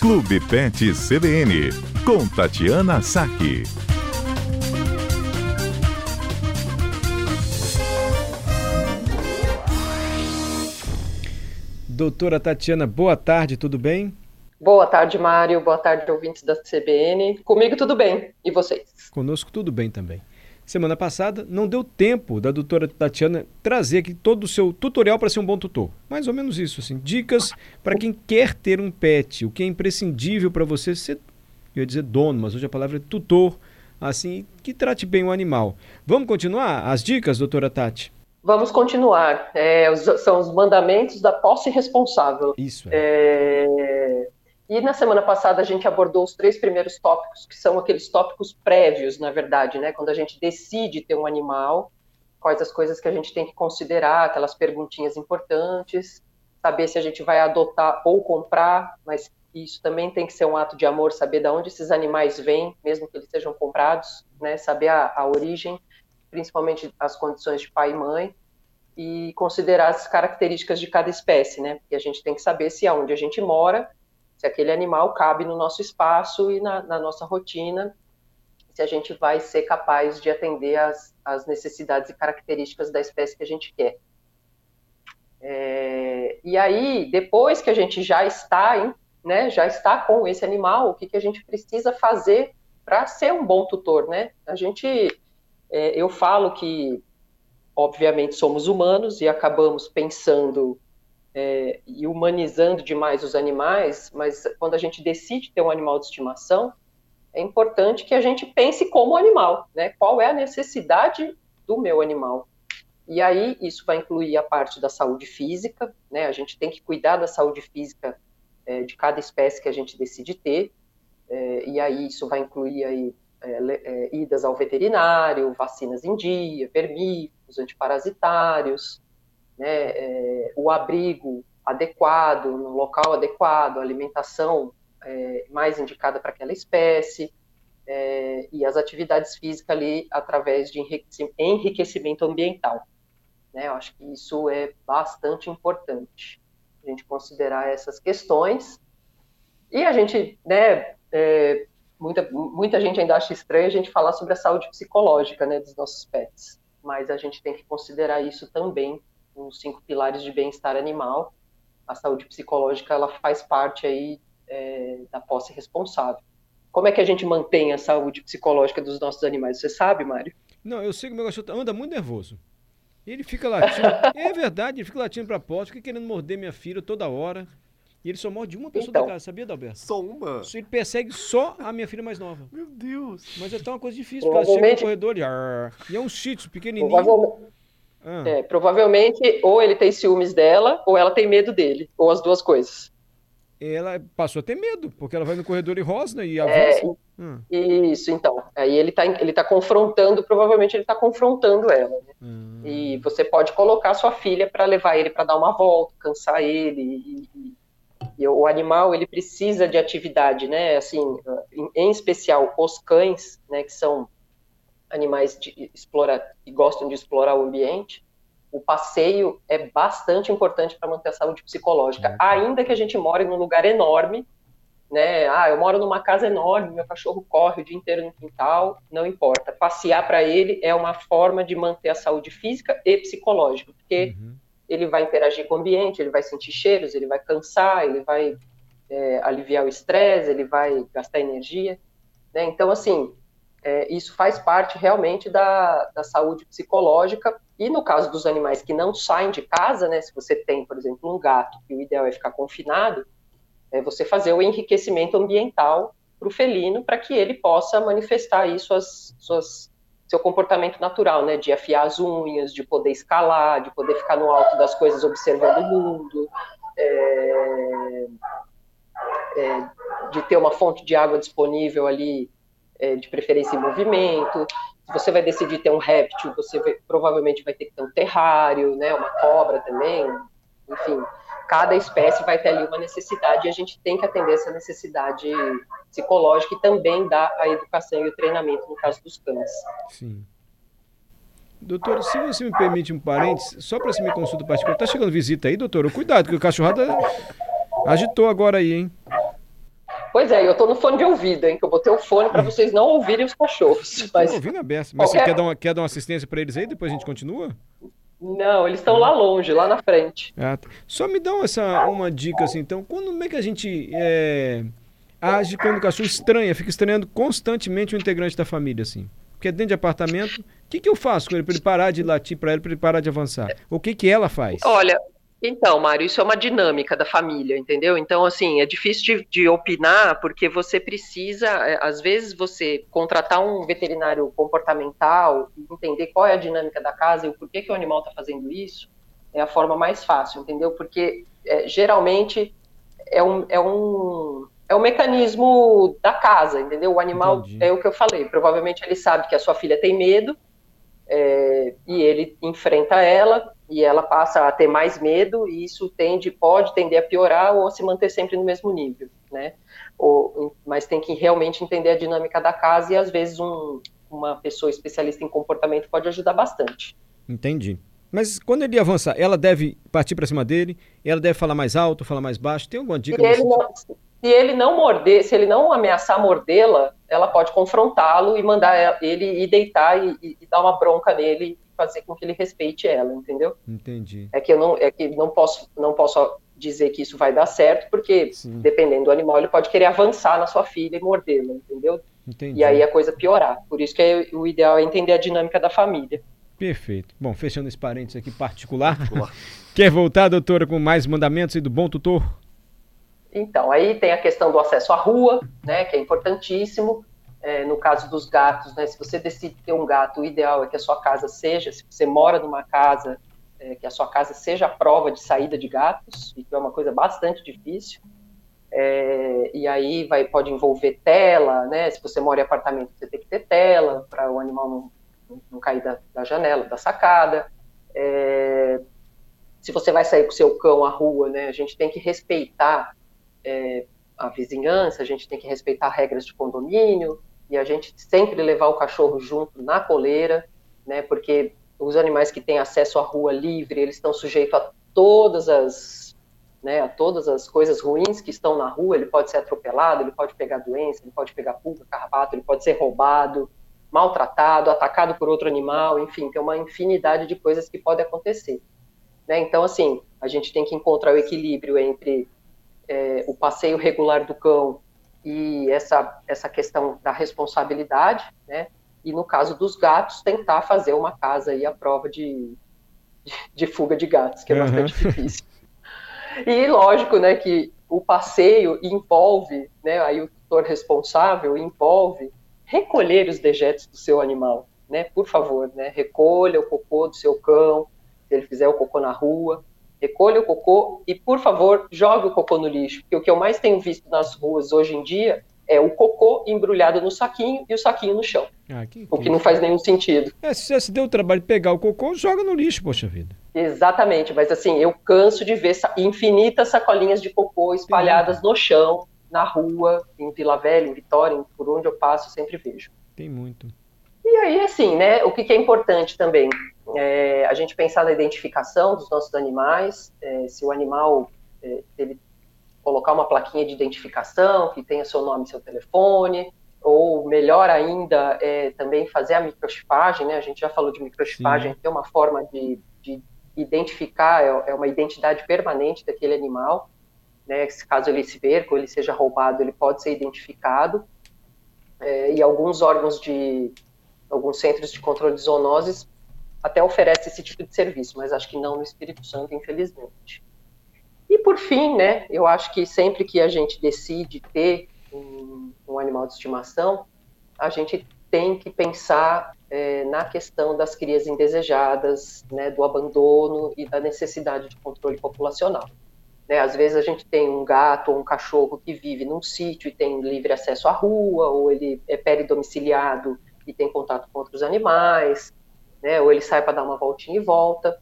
Clube Pet CBN, com Tatiana Saque. Doutora Tatiana, boa tarde, tudo bem? Boa tarde, Mário. Boa tarde, ouvintes da CBN. Comigo tudo bem. E vocês? Conosco tudo bem também. Semana passada não deu tempo da doutora Tatiana trazer aqui todo o seu tutorial para ser um bom tutor. Mais ou menos isso, assim. Dicas para quem quer ter um pet, o que é imprescindível para você ser, eu ia dizer dono, mas hoje a palavra é tutor, assim, que trate bem o animal. Vamos continuar as dicas, doutora Tati? Vamos continuar. É, são os mandamentos da posse responsável. Isso. É. É... E na semana passada a gente abordou os três primeiros tópicos, que são aqueles tópicos prévios, na verdade, né? Quando a gente decide ter um animal, quais as coisas que a gente tem que considerar, aquelas perguntinhas importantes, saber se a gente vai adotar ou comprar, mas isso também tem que ser um ato de amor, saber de onde esses animais vêm, mesmo que eles sejam comprados, né? Saber a, a origem principalmente as condições de pai e mãe, e considerar as características de cada espécie, né? Porque a gente tem que saber se aonde a gente mora, se aquele animal cabe no nosso espaço e na, na nossa rotina, se a gente vai ser capaz de atender as necessidades e características da espécie que a gente quer. É, e aí, depois que a gente já está, né, já está com esse animal, o que, que a gente precisa fazer para ser um bom tutor, né? A gente é, eu falo que, obviamente, somos humanos e acabamos pensando é, e humanizando demais os animais, mas quando a gente decide ter um animal de estimação, é importante que a gente pense como animal, né? Qual é a necessidade do meu animal? E aí isso vai incluir a parte da saúde física, né? A gente tem que cuidar da saúde física é, de cada espécie que a gente decide ter. É, e aí isso vai incluir aí é, é, idas ao veterinário, vacinas em dia, vermífugos, antiparasitários, né, é, o abrigo adequado, no local adequado, a alimentação é, mais indicada para aquela espécie, é, e as atividades físicas ali através de enriquecimento ambiental. Né, eu acho que isso é bastante importante, a gente considerar essas questões. E a gente, né, é, muita, muita gente ainda acha estranho a gente falar sobre a saúde psicológica né, dos nossos pets, mas a gente tem que considerar isso também nos cinco pilares de bem-estar animal. A saúde psicológica ela faz parte aí é, da posse responsável. Como é que a gente mantém a saúde psicológica dos nossos animais? Você sabe, Mário? Não, eu sei que o meu cachorro anda muito nervoso. Ele fica latindo. é verdade, ele fica latindo para a porta, fica querendo morder minha filha toda hora. E ele só morde uma pessoa então, da casa, sabia, Dalberto? Só uma? Ele persegue só a minha filha mais nova. Meu Deus. Mas é tão uma coisa difícil, porque ela chega no corredor e... E é um shih pequenininho. Provavelmente... Ah. É, provavelmente ou ele tem ciúmes dela, ou ela tem medo dele. Ou as duas coisas. Ela passou a ter medo, porque ela vai no corredor e rosna e avança. É, hum. Isso, então. Aí ele está ele tá confrontando, provavelmente ele está confrontando ela. Né? Hum. E você pode colocar sua filha para levar ele para dar uma volta, cansar ele e, e e o animal ele precisa de atividade, né? Assim, em, em especial os cães, né? Que são animais de explora, que gostam de explorar o ambiente. O passeio é bastante importante para manter a saúde psicológica, uhum. ainda que a gente more num lugar enorme, né? Ah, eu moro numa casa enorme, meu cachorro corre o dia inteiro no quintal, não importa. Passear para ele é uma forma de manter a saúde física e psicológica, porque uhum ele vai interagir com o ambiente, ele vai sentir cheiros, ele vai cansar, ele vai é, aliviar o estresse, ele vai gastar energia. Né? Então, assim, é, isso faz parte realmente da, da saúde psicológica. E no caso dos animais que não saem de casa, né, se você tem, por exemplo, um gato, que o ideal é ficar confinado, é você fazer o enriquecimento ambiental para o felino, para que ele possa manifestar aí suas, suas seu comportamento natural, né, de afiar as unhas, de poder escalar, de poder ficar no alto das coisas observando o mundo, é, é, de ter uma fonte de água disponível ali, é, de preferência em movimento. Se você vai decidir ter um réptil, você vai, provavelmente vai ter que ter um terrário, né, uma cobra também, enfim cada espécie vai ter ali uma necessidade e a gente tem que atender essa necessidade psicológica e também dar a educação e o treinamento no caso dos cães. Sim. Doutor, se você me permite um parênteses, só para essa minha consulta particular, tá chegando visita aí, doutor? Cuidado, que o cachorrada agitou agora aí, hein? Pois é, eu tô no fone de ouvido, hein? Que eu botei o fone para vocês não ouvirem os cachorros. Mas... ouvindo a beça. Mas Qualquer... você quer dar, uma, quer dar uma assistência para eles aí? Depois a gente continua? Não, eles estão lá longe, lá na frente. Ah, tá. Só me dá essa, uma dica assim, então. Quando é que a gente é, age quando o cachorro estranha, fica estranhando constantemente o integrante da família, assim? Porque dentro de apartamento, o que, que eu faço com ele para ele parar de latir para ele, para ele parar de avançar? O que, que ela faz? Olha, então, Mário, isso é uma dinâmica da família, entendeu? Então, assim, é difícil de, de, opinar porque você precisa, é, às vezes, você contratar um veterinário comportamental e entender qual é a dinâmica da casa e o porquê que o animal está fazendo isso, é a forma mais fácil, entendeu? Porque é, geralmente é um, é, um, é um mecanismo da casa, entendeu? O animal, Entendi. é o que eu falei, provavelmente ele sabe que a sua filha tem medo é, e ele enfrenta ela e ela passa a ter mais medo e isso tende pode tender a piorar ou a se manter sempre no mesmo nível, né? Ou, mas tem que realmente entender a dinâmica da casa e às vezes um, uma pessoa especialista em comportamento pode ajudar bastante. Entendi. Mas quando ele avançar, ela deve partir para cima dele? Ela deve falar mais alto, falar mais baixo? Tem alguma dica? Se ele, não, se ele não morder, se ele não ameaçar mordê-la, ela pode confrontá-lo e mandar ele ir deitar e, e, e dar uma bronca nele fazer com que ele respeite ela, entendeu? Entendi. É que eu não, é que não posso, não posso dizer que isso vai dar certo, porque Sim. dependendo do animal, ele pode querer avançar na sua filha e mordê-la, entendeu? Entendi. E aí a coisa piorar. Por isso que é, o ideal é entender a dinâmica da família. Perfeito. Bom, fechando esse parênteses aqui particular. particular. Quer voltar, doutora, com mais mandamentos e do bom tutor? Então, aí tem a questão do acesso à rua, né, que é importantíssimo é, no caso dos gatos, né, se você decide ter um gato, o ideal é que a sua casa seja, se você mora numa casa, é, que a sua casa seja a prova de saída de gatos, isso é uma coisa bastante difícil. É, e aí vai, pode envolver tela, né? Se você mora em apartamento, você tem que ter tela para o animal não, não cair da, da, janela, da sacada. É, se você vai sair com seu cão à rua, né? A gente tem que respeitar é, a vizinhança, a gente tem que respeitar regras de condomínio, e a gente sempre levar o cachorro junto na coleira, né? Porque os animais que têm acesso à rua livre, eles estão sujeitos a todas as, né, a todas as coisas ruins que estão na rua. Ele pode ser atropelado, ele pode pegar doença, ele pode pegar pulga, carrapato, ele pode ser roubado, maltratado, atacado por outro animal, enfim, tem uma infinidade de coisas que podem acontecer. Né? Então, assim, a gente tem que encontrar o equilíbrio entre é, o passeio regular do cão e essa, essa questão da responsabilidade, né? E no caso dos gatos, tentar fazer uma casa aí à prova de, de, de fuga de gatos, que é bastante uhum. difícil. E lógico, né, que o passeio envolve, né, aí o tutor responsável envolve recolher os dejetos do seu animal, né? Por favor, né? Recolha o cocô do seu cão, se ele fizer o cocô na rua, recolha o cocô e, por favor, jogue o cocô no lixo. Porque o que eu mais tenho visto nas ruas hoje em dia é o cocô embrulhado no saquinho e o saquinho no chão. Ah, que, o que não faz nenhum sentido. É, se você se deu o trabalho de pegar o cocô, joga no lixo, poxa vida. Exatamente, mas assim, eu canso de ver infinitas sacolinhas de cocô espalhadas no chão, na rua, em Vila Velha, em Vitória, por onde eu passo, sempre vejo. Tem muito. E aí, assim, né, o que, que é importante também? É, a gente pensar na identificação dos nossos animais, é, se o animal é, ele colocar uma plaquinha de identificação que tenha seu nome e seu telefone, ou melhor ainda, é, também fazer a microchipagem, né? A gente já falou de microchipagem, Sim. que é uma forma de, de identificar, é, é, uma identidade permanente daquele animal, né? Caso ele se perca ou ele seja roubado, ele pode ser identificado. É, e alguns órgãos de, alguns centros de controle de zoonoses até oferece esse tipo de serviço, mas acho que não no Espírito Santo, infelizmente. E por fim, né, eu acho que sempre que a gente decide ter um, um animal de estimação, a gente tem que pensar é, na questão das crias indesejadas, né, do abandono e da necessidade de controle populacional. Né, às vezes a gente tem um gato ou um cachorro que vive num sítio e tem livre acesso à rua, ou ele é peridomiciliado e tem contato com outros animais, né? Ou ele sai para dar uma voltinha e volta,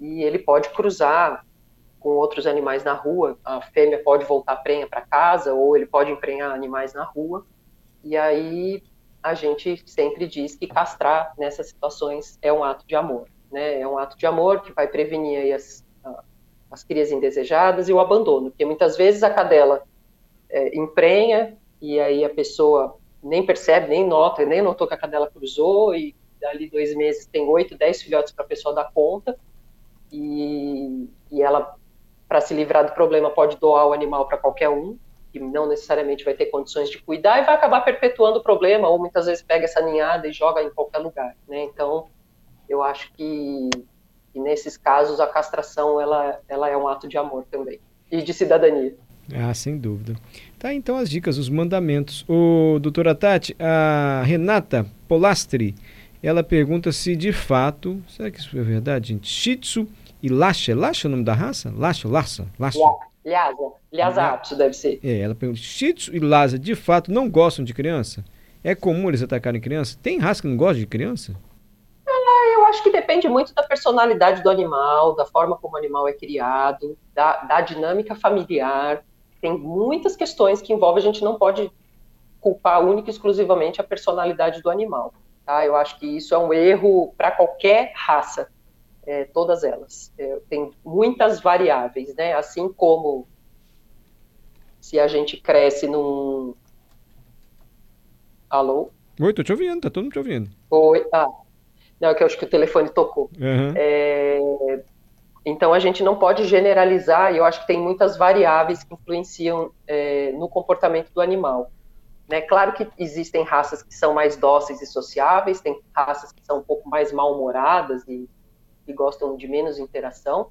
e ele pode cruzar com outros animais na rua. A fêmea pode voltar prenha para casa, ou ele pode emprenhar animais na rua. E aí a gente sempre diz que castrar nessas situações é um ato de amor, né? É um ato de amor que vai prevenir as, as crias indesejadas e o abandono, porque muitas vezes a cadela é, emprenha e aí a pessoa nem percebe, nem nota, nem notou que a cadela cruzou e dali dois meses tem oito, dez filhotes para a pessoa dar conta e, e ela, para se livrar do problema, pode doar o animal para qualquer um que não necessariamente vai ter condições de cuidar e vai acabar perpetuando o problema ou muitas vezes pega essa ninhada e joga em qualquer lugar, né? Então, eu acho que, que nesses casos a castração ela, ela é um ato de amor também e de cidadania. Ah, sem dúvida. Tá, então as dicas, os mandamentos. O doutora Tati, a Renata Polastri, ela pergunta se de fato, será que isso é verdade, gente? Shih Tzu e Lasha, Lasha é o nome da raça? Lasha, Lhasa, Lasha. Lhasa, Lhasa deve ser. É, ela pergunta, Shih Tzu e Lhasa de fato não gostam de criança? É comum eles atacarem criança? Tem raça que não gosta de criança? eu acho que depende muito da personalidade do animal, da forma como o animal é criado, da, da dinâmica familiar tem muitas questões que envolvem, a gente não pode culpar única e exclusivamente a personalidade do animal. Tá? Eu acho que isso é um erro para qualquer raça, é, todas elas. É, tem muitas variáveis, né? Assim como se a gente cresce num. Alô? Oi, tô te ouvindo, tá todo mundo te ouvindo. Oi, ah. Não, é que eu acho que o telefone tocou. Uhum. É, então a gente não pode generalizar, e eu acho que tem muitas variáveis que influenciam é, no comportamento do animal. Né? Claro que existem raças que são mais dóceis e sociáveis, tem raças que são um pouco mais mal-humoradas e, e gostam de menos interação,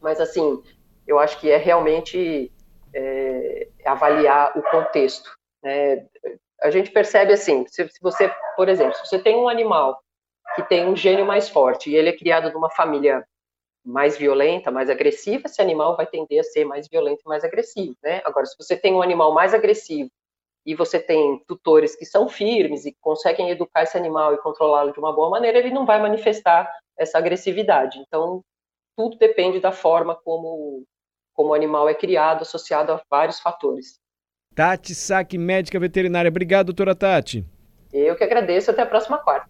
mas assim, eu acho que é realmente é, avaliar o contexto. Né? A gente percebe assim, se, se você, por exemplo, se você tem um animal que tem um gênio mais forte e ele é criado numa família mais violenta, mais agressiva, esse animal vai tender a ser mais violento e mais agressivo, né? Agora, se você tem um animal mais agressivo e você tem tutores que são firmes e conseguem educar esse animal e controlá-lo de uma boa maneira, ele não vai manifestar essa agressividade. Então, tudo depende da forma como, como o animal é criado, associado a vários fatores. Tati Saque, médica veterinária. Obrigado, doutora Tati. Eu que agradeço. Até a próxima quarta.